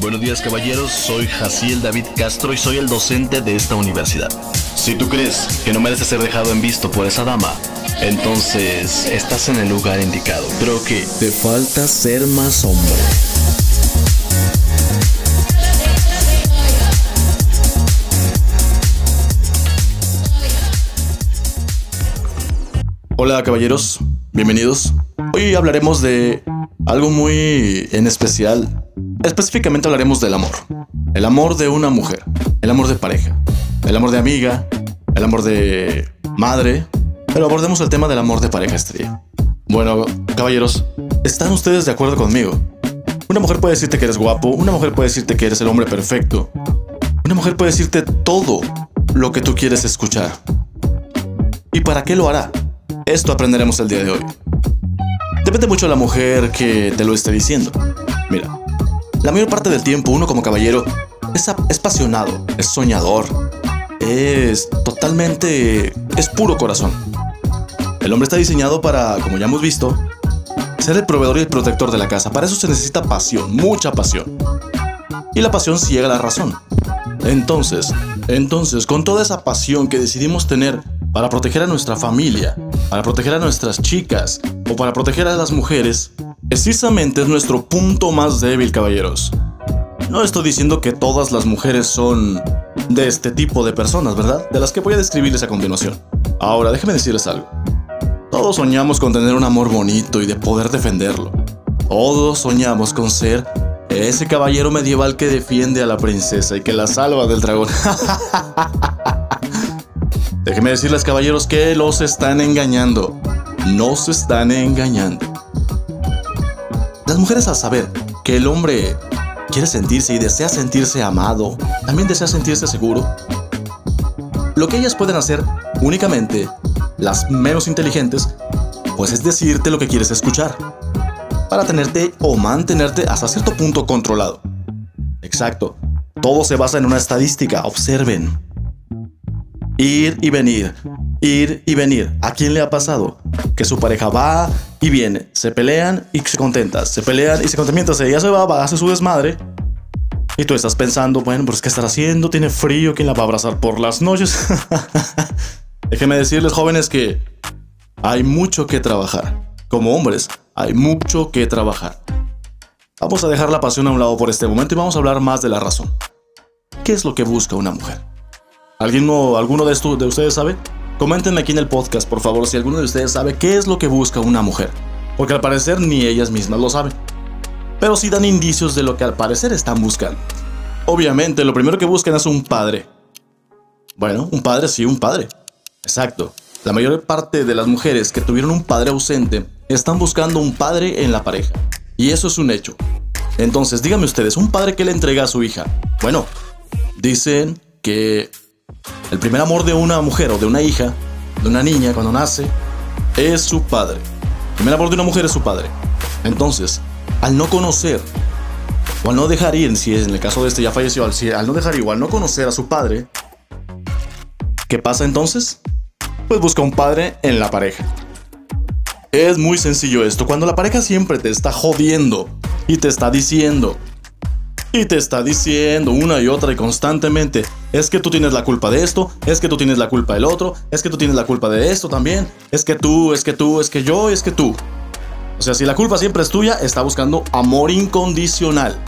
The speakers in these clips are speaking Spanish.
Buenos días caballeros, soy Jaciel David Castro y soy el docente de esta universidad. Si tú crees que no mereces ser dejado en visto por esa dama, entonces estás en el lugar indicado. Creo que te falta ser más hombre. Hola caballeros, bienvenidos. Hoy hablaremos de algo muy en especial. Específicamente hablaremos del amor. El amor de una mujer, el amor de pareja, el amor de amiga, el amor de madre. Pero abordemos el tema del amor de pareja este día. Bueno, caballeros, ¿están ustedes de acuerdo conmigo? Una mujer puede decirte que eres guapo, una mujer puede decirte que eres el hombre perfecto. Una mujer puede decirte todo lo que tú quieres escuchar. ¿Y para qué lo hará? Esto aprenderemos el día de hoy. Depende mucho de la mujer que te lo esté diciendo. Mira, la mayor parte del tiempo uno como caballero es, es apasionado, es soñador, es totalmente... es puro corazón. El hombre está diseñado para, como ya hemos visto, ser el proveedor y el protector de la casa. Para eso se necesita pasión, mucha pasión. Y la pasión ciega la razón. Entonces, entonces, con toda esa pasión que decidimos tener para proteger a nuestra familia, para proteger a nuestras chicas o para proteger a las mujeres, precisamente es nuestro punto más débil, caballeros. No estoy diciendo que todas las mujeres son de este tipo de personas, ¿verdad? De las que voy a describirles a continuación. Ahora, déjenme decirles algo. Todos soñamos con tener un amor bonito y de poder defenderlo. Todos soñamos con ser ese caballero medieval que defiende a la princesa y que la salva del dragón. Déjenme decirles, caballeros, que los están engañando. No se están engañando. Las mujeres al saber que el hombre quiere sentirse y desea sentirse amado, también desea sentirse seguro, lo que ellas pueden hacer únicamente, las menos inteligentes, pues es decirte lo que quieres escuchar, para tenerte o mantenerte hasta cierto punto controlado. Exacto, todo se basa en una estadística, observen. Ir y venir, ir y venir. ¿A quién le ha pasado? Que su pareja va y viene, se pelean y se contentan, se pelean y se contentan. Mientras ella se va, va, hace su desmadre. Y tú estás pensando, bueno, pues ¿qué estará haciendo? Tiene frío, ¿quién la va a abrazar por las noches? Déjenme decirles, jóvenes, que hay mucho que trabajar. Como hombres, hay mucho que trabajar. Vamos a dejar la pasión a un lado por este momento y vamos a hablar más de la razón. ¿Qué es lo que busca una mujer? ¿Alguno, ¿Alguno de, de ustedes sabe? Coméntenme aquí en el podcast, por favor, si alguno de ustedes sabe qué es lo que busca una mujer. Porque al parecer ni ellas mismas lo saben. Pero sí dan indicios de lo que al parecer están buscando. Obviamente, lo primero que buscan es un padre. Bueno, un padre, sí, un padre. Exacto. La mayor parte de las mujeres que tuvieron un padre ausente están buscando un padre en la pareja. Y eso es un hecho. Entonces, díganme ustedes, ¿un padre que le entrega a su hija? Bueno, dicen que el primer amor de una mujer o de una hija, de una niña cuando nace, es su padre. El primer amor de una mujer es su padre. Entonces, al no conocer, o al no dejar ir, si en el caso de este ya falleció, al, al no dejar ir al no conocer a su padre, ¿qué pasa entonces? Pues busca un padre en la pareja. Es muy sencillo esto, cuando la pareja siempre te está jodiendo y te está diciendo, y te está diciendo una y otra y constantemente, es que tú tienes la culpa de esto, es que tú tienes la culpa del otro, es que tú tienes la culpa de esto también, es que tú, es que tú, es que yo, es que tú. O sea, si la culpa siempre es tuya, está buscando amor incondicional.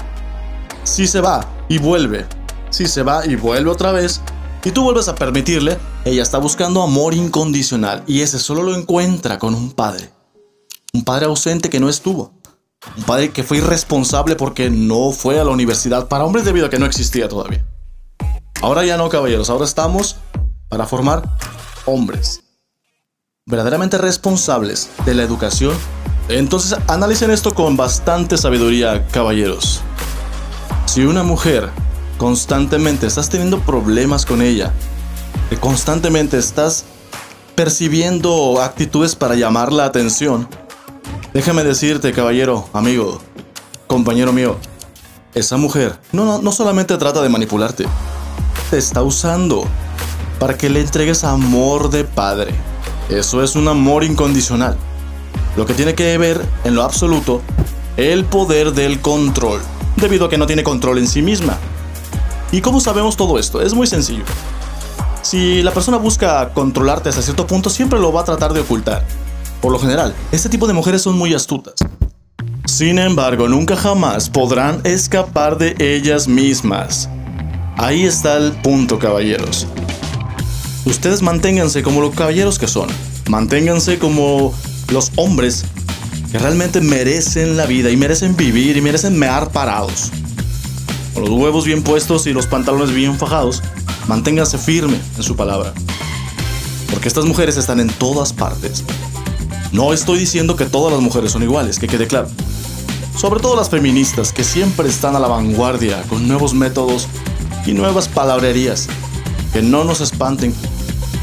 Si se va y vuelve, si se va y vuelve otra vez, y tú vuelves a permitirle, ella está buscando amor incondicional y ese solo lo encuentra con un padre. Un padre ausente que no estuvo. Un padre que fue irresponsable porque no fue a la universidad para hombres debido a que no existía todavía. Ahora ya no, caballeros, ahora estamos para formar hombres verdaderamente responsables de la educación. Entonces analicen esto con bastante sabiduría, caballeros. Si una mujer constantemente estás teniendo problemas con ella, constantemente estás percibiendo actitudes para llamar la atención, Déjame decirte, caballero, amigo, compañero mío, esa mujer no, no, no solamente trata de manipularte, te está usando para que le entregues amor de padre. Eso es un amor incondicional. Lo que tiene que ver en lo absoluto el poder del control. debido a que no tiene control en sí misma. ¿Y cómo sabemos todo esto? Es muy sencillo. Si la persona busca controlarte hasta cierto punto, siempre lo va a tratar de ocultar. Por lo general, este tipo de mujeres son muy astutas. Sin embargo, nunca jamás podrán escapar de ellas mismas. Ahí está el punto, caballeros. Ustedes manténganse como los caballeros que son. Manténganse como los hombres que realmente merecen la vida y merecen vivir y merecen mear parados con los huevos bien puestos y los pantalones bien fajados, manténgase firme en su palabra. Porque estas mujeres están en todas partes. No estoy diciendo que todas las mujeres son iguales, que quede claro. Sobre todo las feministas, que siempre están a la vanguardia con nuevos métodos y nuevas palabrerías. Que no nos espanten,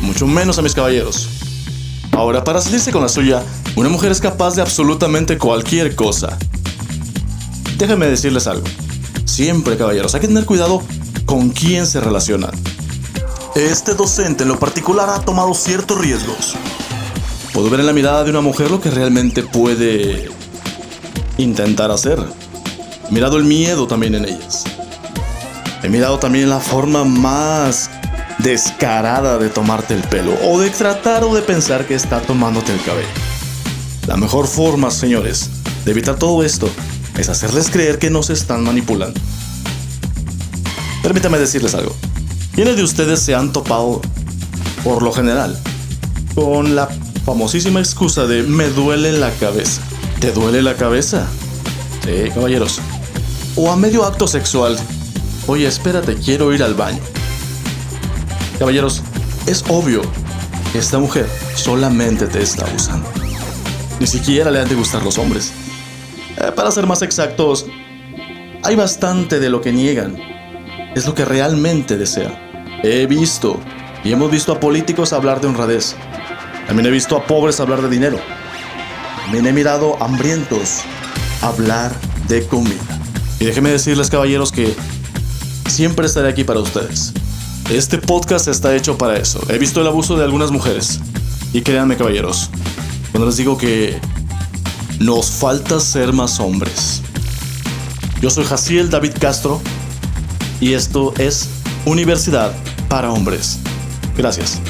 mucho menos a mis caballeros. Ahora, para salirse con la suya, una mujer es capaz de absolutamente cualquier cosa. Déjenme decirles algo. Siempre, caballeros, hay que tener cuidado con quién se relaciona. Este docente en lo particular ha tomado ciertos riesgos. Puedo ver en la mirada de una mujer lo que realmente puede intentar hacer. He mirado el miedo también en ellas. He mirado también la forma más descarada de tomarte el pelo o de tratar o de pensar que está tomándote el cabello. La mejor forma, señores, de evitar todo esto es hacerles creer que nos están manipulando. Permítame decirles algo. ¿Quiénes de ustedes se han topado, por lo general, con la famosísima excusa de me duele la cabeza? ¿Te duele la cabeza? Sí, caballeros. O a medio acto sexual. Oye, espérate, quiero ir al baño. Caballeros, es obvio que esta mujer solamente te está usando. Ni siquiera le han de gustar los hombres. Eh, para ser más exactos, hay bastante de lo que niegan. Es lo que realmente desea. He visto y hemos visto a políticos hablar de honradez. También he visto a pobres hablar de dinero. También he mirado hambrientos hablar de comida. Y déjenme decirles, caballeros, que siempre estaré aquí para ustedes. Este podcast está hecho para eso. He visto el abuso de algunas mujeres. Y créanme, caballeros, cuando les digo que nos falta ser más hombres. Yo soy Jaciel David Castro y esto es Universidad para Hombres. Gracias.